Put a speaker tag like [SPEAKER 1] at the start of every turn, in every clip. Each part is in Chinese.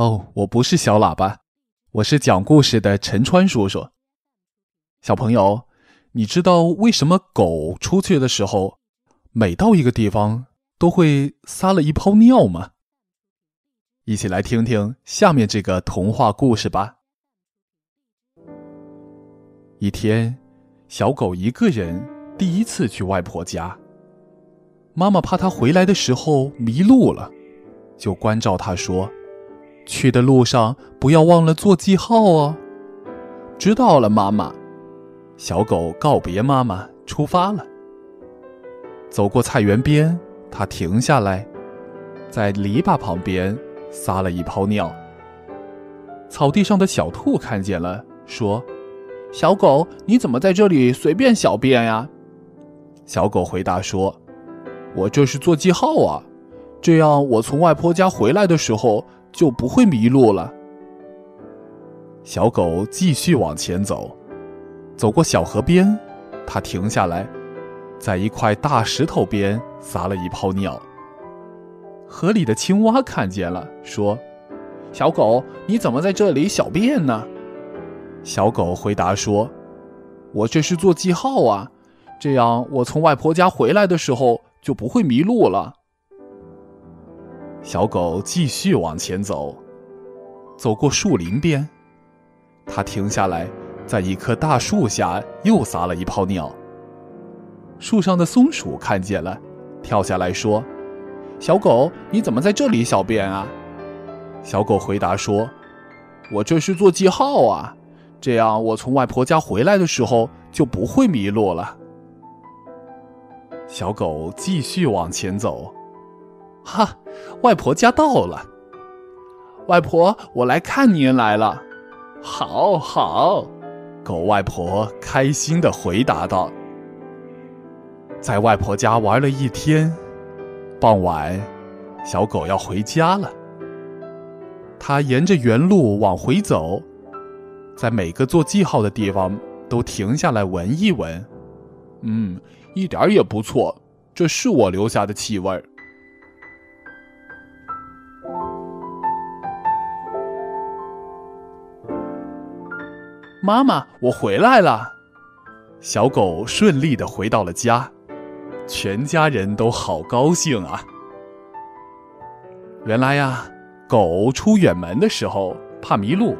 [SPEAKER 1] 哦，我不是小喇叭，我是讲故事的陈川叔叔。小朋友，你知道为什么狗出去的时候，每到一个地方都会撒了一泡尿吗？一起来听听下面这个童话故事吧。一天，小狗一个人第一次去外婆家，妈妈怕它回来的时候迷路了，就关照它说。去的路上不要忘了做记号哦。知道了，妈妈。小狗告别妈妈，出发了。走过菜园边，它停下来，在篱笆旁边撒了一泡尿。草地上的小兔看见了，说：“小狗，你怎么在这里随便小便呀？”小狗回答说：“我这是做记号啊，这样我从外婆家回来的时候。”就不会迷路了。小狗继续往前走，走过小河边，它停下来，在一块大石头边撒了一泡尿。河里的青蛙看见了，说：“小狗，你怎么在这里小便呢？”小狗回答说：“我这是做记号啊，这样我从外婆家回来的时候就不会迷路了。”小狗继续往前走，走过树林边，它停下来，在一棵大树下又撒了一泡尿。树上的松鼠看见了，跳下来说：“小狗，你怎么在这里小便啊？”小狗回答说：“我这是做记号啊，这样我从外婆家回来的时候就不会迷路了。”小狗继续往前走。哈，外婆家到了。外婆，我来看您来了。好好，狗外婆开心的回答道。在外婆家玩了一天，傍晚，小狗要回家了。它沿着原路往回走，在每个做记号的地方都停下来闻一闻。嗯，一点也不错，这是我留下的气味儿妈妈，我回来了。小狗顺利的回到了家，全家人都好高兴啊。原来呀，狗出远门的时候怕迷路，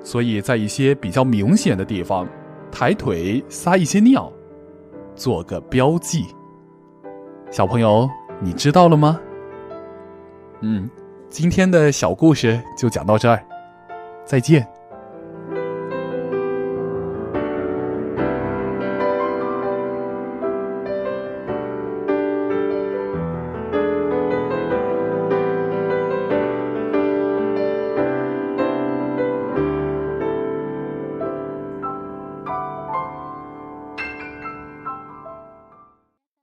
[SPEAKER 1] 所以在一些比较明显的地方抬腿撒一些尿，做个标记。小朋友，你知道了吗？嗯，今天的小故事就讲到这儿，再见。